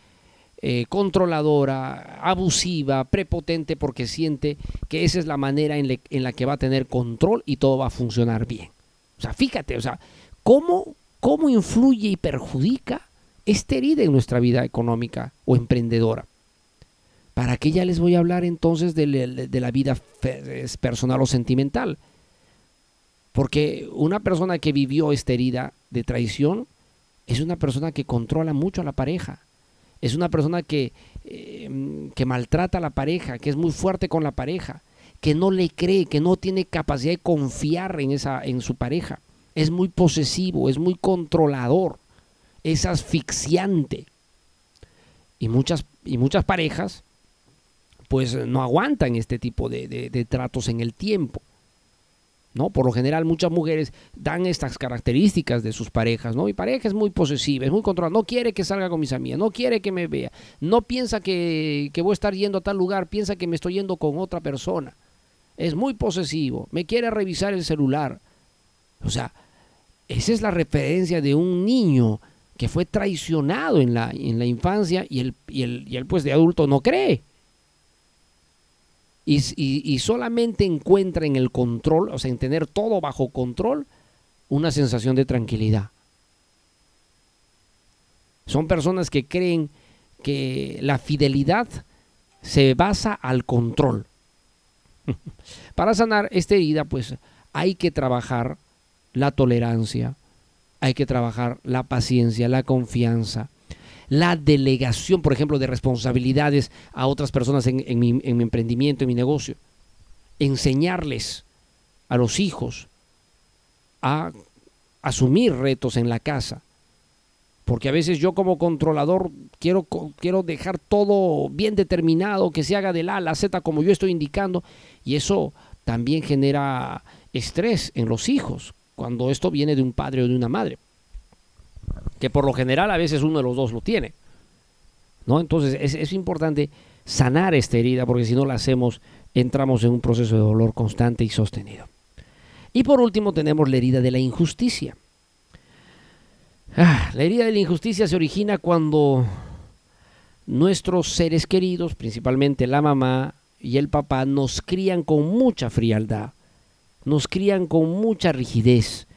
eh, controladora, abusiva, prepotente, porque siente que esa es la manera en, en, la que va a tener control y todo va a funcionar bien. O sea, fíjate, o sea, cómo, cómo influye y perjudica esta herida en nuestra vida económica o emprendedora. ¿Para qué ya les voy a hablar entonces de, la vida personal o sentimental? Porque una persona que vivió esta herida de traición es una persona que controla mucho a la pareja es una persona que, eh, que maltrata a la pareja, que es muy fuerte con la pareja, que no le cree, que no tiene capacidad de confiar en, esa, en su pareja. Es muy posesivo, es muy controlador, es asfixiante. Y muchas, y muchas parejas pues no aguantan este tipo de tratos en el tiempo. ¿no? Por lo general muchas mujeres dan estas características de sus parejas, ¿no? Mi pareja es muy posesiva, es muy controlada, no quiere que salga con mis amigas, no quiere que me vea, no piensa que, que voy a estar yendo a tal lugar, piensa que me estoy yendo con otra persona. Es muy posesivo, me quiere revisar el celular. O sea, esa es la referencia de un niño que fue traicionado en la, en la infancia y él, y, y pues de adulto no cree y, solamente encuentra en el control, o sea, en tener todo bajo control, una sensación de tranquilidad. Son personas que creen que la fidelidad se basa al control. Para sanar esta herida, pues hay que trabajar la tolerancia, hay que trabajar la paciencia, la confianza, la delegación, por ejemplo, de responsabilidades a otras personas en, mi, emprendimiento, en mi negocio. Enseñarles a los hijos a asumir retos en la casa. Porque a veces yo como controlador quiero, quiero dejar todo bien determinado, que se haga de la a la Z como yo estoy indicando. Y eso también genera estrés en los hijos, cuando esto viene de un padre o de una madre que por lo general a veces uno de los dos lo tiene. ¿no? Entonces es, importante sanar esta herida porque si no la hacemos entramos en un proceso de dolor constante y sostenido. Y por último tenemos la herida de la injusticia. Ah, la herida de la injusticia se origina cuando nuestros seres queridos, principalmente la mamá y el papá, nos crían con mucha frialdad, nos crían con mucha rigidez,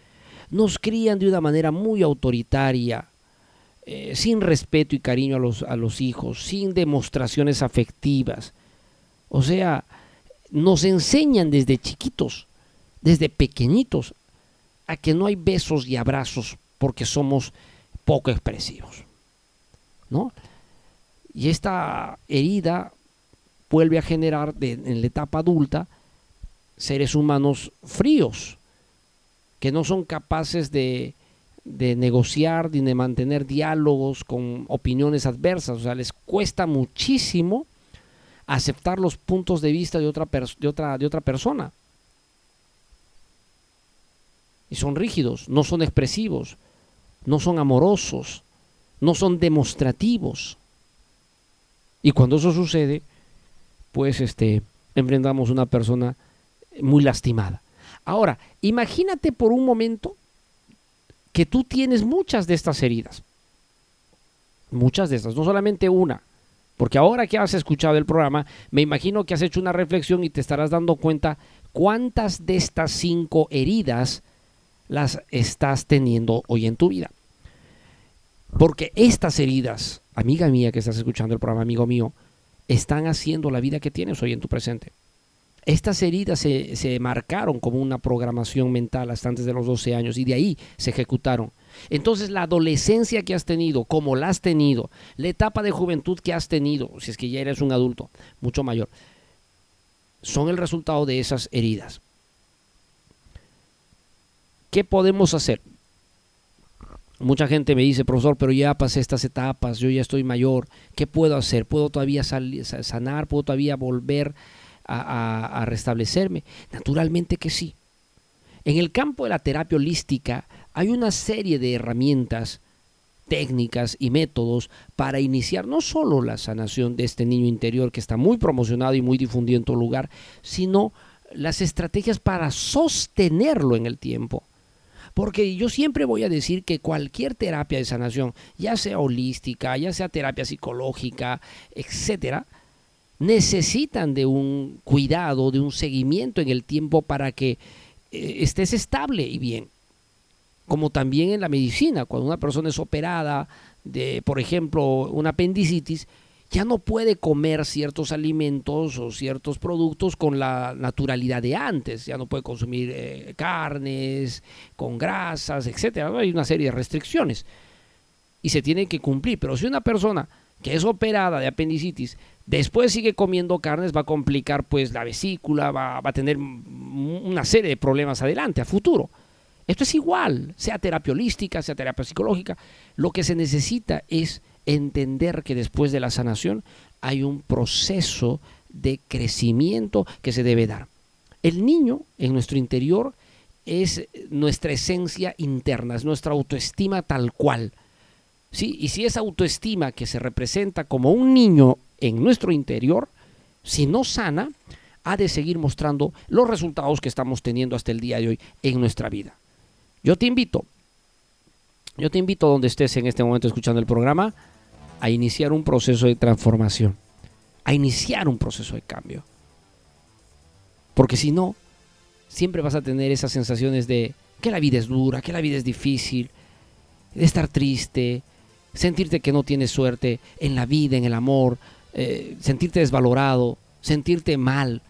nos crían de una manera muy autoritaria, eh, sin respeto y cariño a los, a los hijos, sin demostraciones afectivas. O sea, nos enseñan desde chiquitos, desde pequeñitos, a que no hay besos y abrazos porque somos poco expresivos. ¿No? Y esta herida vuelve a generar en la etapa adulta seres humanos fríos, que no son capaces de, negociar ni de mantener diálogos con opiniones adversas. O sea, les cuesta muchísimo aceptar los puntos de vista de otra, de otra, de otra persona. Y son rígidos, no son expresivos, no son amorosos, no son demostrativos. Y cuando eso sucede, pues este, enfrentamos una persona muy lastimada. Ahora, imagínate por un momento que tú tienes muchas de estas heridas. Muchas de estas, no solamente una. Porque ahora que has escuchado el programa, me imagino que has hecho una reflexión y te estarás dando cuenta cuántas de estas cinco heridas las estás teniendo hoy en tu vida. Porque estas heridas, amiga mía que estás escuchando el programa, amigo mío, están haciendo la vida que tienes hoy en tu presente. Estas heridas se, marcaron como una programación mental hasta antes de los 12 años y de ahí se ejecutaron. Entonces la adolescencia que has tenido, como la has tenido, la etapa de juventud que has tenido, si es que ya eres un adulto mucho mayor, son el resultado de esas heridas. ¿Qué podemos hacer? Mucha gente me dice, profesor, pero ya pasé estas etapas, yo ya estoy mayor, ¿qué puedo hacer? ¿Puedo todavía sanar? ¿Puedo todavía volver a, restablecerme? Naturalmente que sí. En el campo de la terapia holística hay una serie de herramientas, técnicas y métodos para iniciar no solo la sanación de este niño interior que está muy promocionado y muy difundido en todo lugar, sino las estrategias para sostenerlo en el tiempo, Porque yo siempre voy a decir que cualquier terapia de sanación, ya sea holística, ya sea terapia psicológica, etcétera, necesitan de un cuidado, de un seguimiento en el tiempo para que eh, estés estable y bien. Como también en la medicina, cuando una persona es operada de, por ejemplo, una apendicitis, ya no puede comer ciertos alimentos o ciertos productos con la naturalidad de antes, ya no puede consumir eh, carnes con grasas, etcétera. Hay una serie de restricciones y se tienen que cumplir, pero si una persona que es operada de apendicitis después sigue comiendo carnes, va a complicar pues la vesícula, va, va a tener una serie de problemas adelante, a futuro. Esto es igual, sea terapia holística, sea terapia psicológica, lo que se necesita es entender que después de la sanación hay un proceso de crecimiento que se debe dar. El niño en nuestro interior es nuestra esencia interna, es nuestra autoestima tal cual. ¿Sí? Y si esa autoestima que se representa como un niño en nuestro interior, si no sana, ha de seguir mostrando los resultados que estamos teniendo hasta el día de hoy en nuestra vida. Yo te invito, yo te invito donde estés en este momento escuchando el programa, a iniciar un proceso de transformación, a iniciar un proceso de cambio. Porque si no, siempre vas a tener esas sensaciones de que la vida es dura, que la vida es difícil, de estar triste, sentirte que no tienes suerte en la vida, en el amor, eh, sentirte desvalorado, sentirte mal.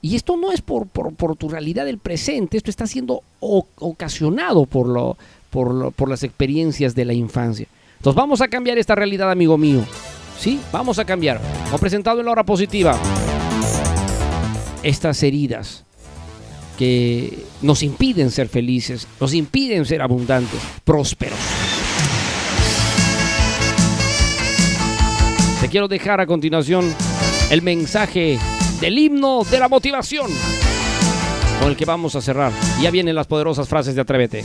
Y esto no es por, tu realidad del presente, esto está siendo ocasionado por, lo, por, por las experiencias de la infancia. Entonces vamos a cambiar esta realidad, amigo mío. Sí, vamos a cambiar. Hemos presentado en la hora positiva estas heridas que nos impiden ser felices, nos impiden ser abundantes, prósperos. Te quiero dejar a continuación el mensaje del himno de la motivación con el que vamos a cerrar. Ya vienen las poderosas frases de Atrévete.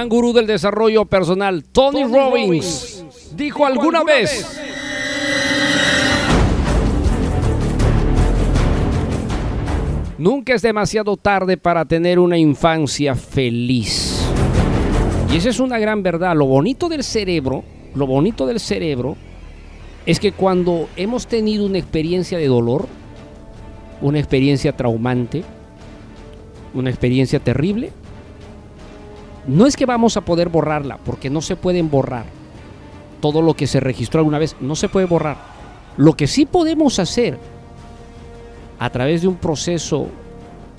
Gran gurú del desarrollo personal, Tony, Robbins, dijo alguna vez, Nunca es demasiado tarde para tener una infancia feliz. Y esa es una gran verdad. Lo bonito del cerebro, lo bonito del cerebro es que cuando hemos tenido una experiencia de dolor, una experiencia traumante, una experiencia terrible, no es que vamos a poder borrarla, porque no se pueden borrar. Todo lo que se registró alguna vez no se puede borrar. Lo que sí podemos hacer a través de un proceso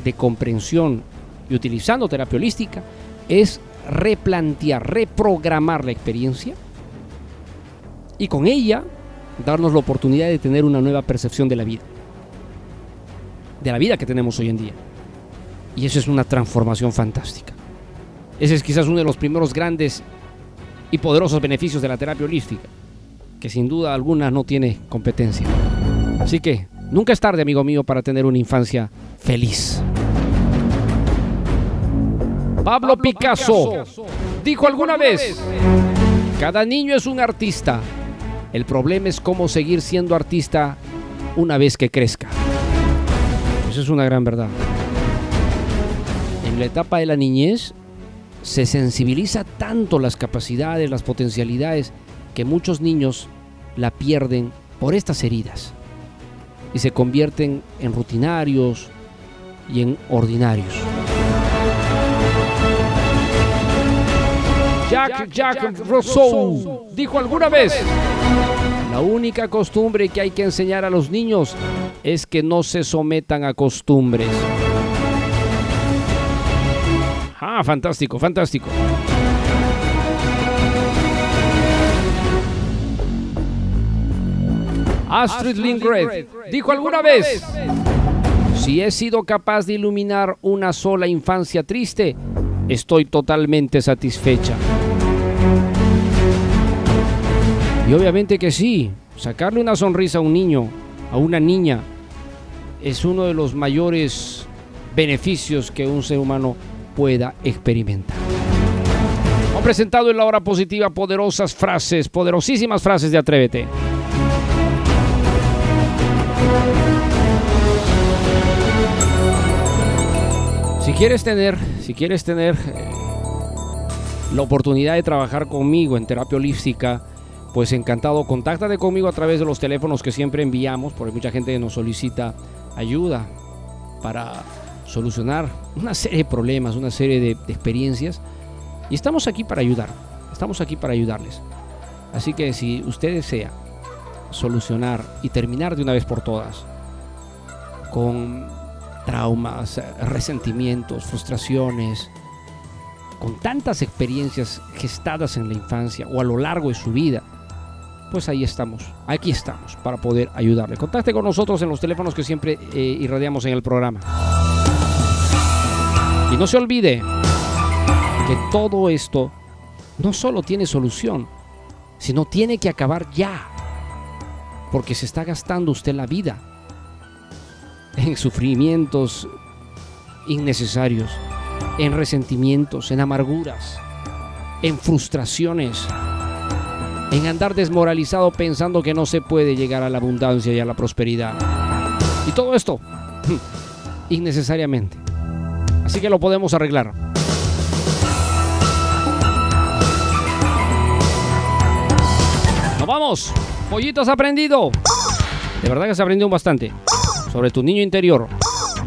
de comprensión y utilizando terapia holística es replantear, reprogramar la experiencia y con ella darnos la oportunidad de tener una nueva percepción de la vida, de la vida que tenemos hoy en día. Y eso es una transformación fantástica. Ese es quizás uno de los primeros grandes y poderosos beneficios de la terapia holística, que sin duda alguna no tiene competencia. Así que nunca es tarde, amigo mío, para tener una infancia feliz. Pablo Picasso dijo alguna vez, cada niño es un artista. El problema es cómo seguir siendo artista una vez que crezca. Esa es una gran verdad. En la etapa de la niñez se sensibiliza tanto las capacidades, las potencialidades, que muchos niños la pierden por estas heridas y se convierten en rutinarios y en ordinarios. Jack Jack Rousseau dijo alguna vez, la única costumbre que hay que enseñar a los niños es que no se sometan a costumbres. Ah, fantástico, fantástico. Astrid Lindgren dijo alguna vez, si he sido capaz de iluminar una sola infancia triste, estoy totalmente satisfecha. Y obviamente que sí, sacarle una sonrisa a un niño, a una niña, es uno de los mayores beneficios que un ser humano pueda experimentar. Hemos presentado en la hora positiva poderosas frases, poderosísimas frases de Atrévete. Si quieres tener, si quieres tener eh, la oportunidad de trabajar conmigo en terapia holística, pues encantado, contáctate conmigo a través de los teléfonos que siempre enviamos, porque mucha gente nos solicita ayuda para solucionar una serie de problemas, una serie de, experiencias. Y estamos aquí para ayudar, estamos aquí para ayudarles. Así que si usted desea solucionar y terminar de una vez por todas con traumas, resentimientos, frustraciones, con tantas experiencias gestadas en la infancia o a lo largo de su vida, pues ahí estamos, aquí estamos para poder ayudarle. Contacte con nosotros en los teléfonos que siempre eh, irradiamos en el programa. Y no se olvide que todo esto no solo tiene solución, sino tiene que acabar ya, porque se está gastando usted la vida en sufrimientos innecesarios, en resentimientos, en amarguras, en frustraciones, en andar desmoralizado pensando que no se puede llegar a la abundancia y a la prosperidad. Y todo esto, innecesariamente. Así que lo podemos arreglar. Nos vamos. Pollitos aprendido. De verdad que se aprendió bastante sobre tu niño interior.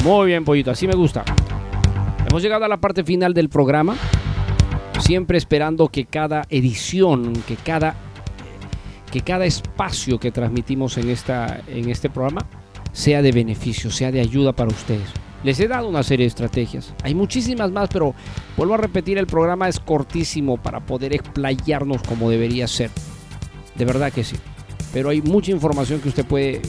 Muy bien, pollito, así me gusta. Hemos llegado a la parte final del programa, siempre esperando que cada edición, que cada, que cada espacio que transmitimos en, esta, en este programa sea de beneficio, sea de ayuda para ustedes. Les he dado una serie de estrategias. Hay muchísimas más, pero vuelvo a repetir, el programa es cortísimo para poder explayarnos como debería ser. De verdad que sí. Pero hay mucha información que usted puede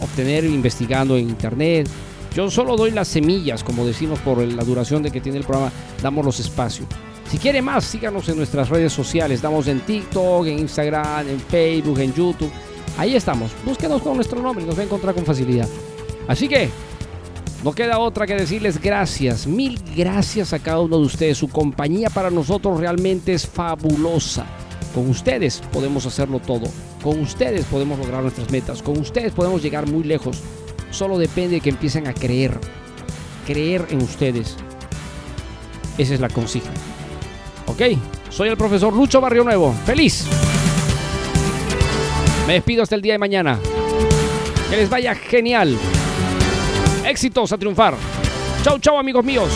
obtener investigando en internet. Yo solo doy las semillas, como decimos por la duración de que tiene el programa, damos los espacios. Si quiere más, síganos en nuestras redes sociales. Estamos en TikTok, en Instagram, en Facebook, en YouTube. Ahí estamos. Búsquenos con nuestro nombre y nos va a encontrar con facilidad. Así que no queda otra que decirles gracias, mil gracias a cada uno de ustedes. Su compañía para nosotros realmente es fabulosa. Con ustedes podemos hacerlo todo. Con ustedes podemos lograr nuestras metas. Con ustedes podemos llegar muy lejos. Solo depende de que empiecen a creer. Creer en ustedes. Esa es la consigna. ¿Ok? Soy el profesor Lucho Barrio Nuevo. ¡Feliz! Me despido hasta el día de mañana. Que les vaya genial. Éxitos a triunfar. Chau, chau amigos míos.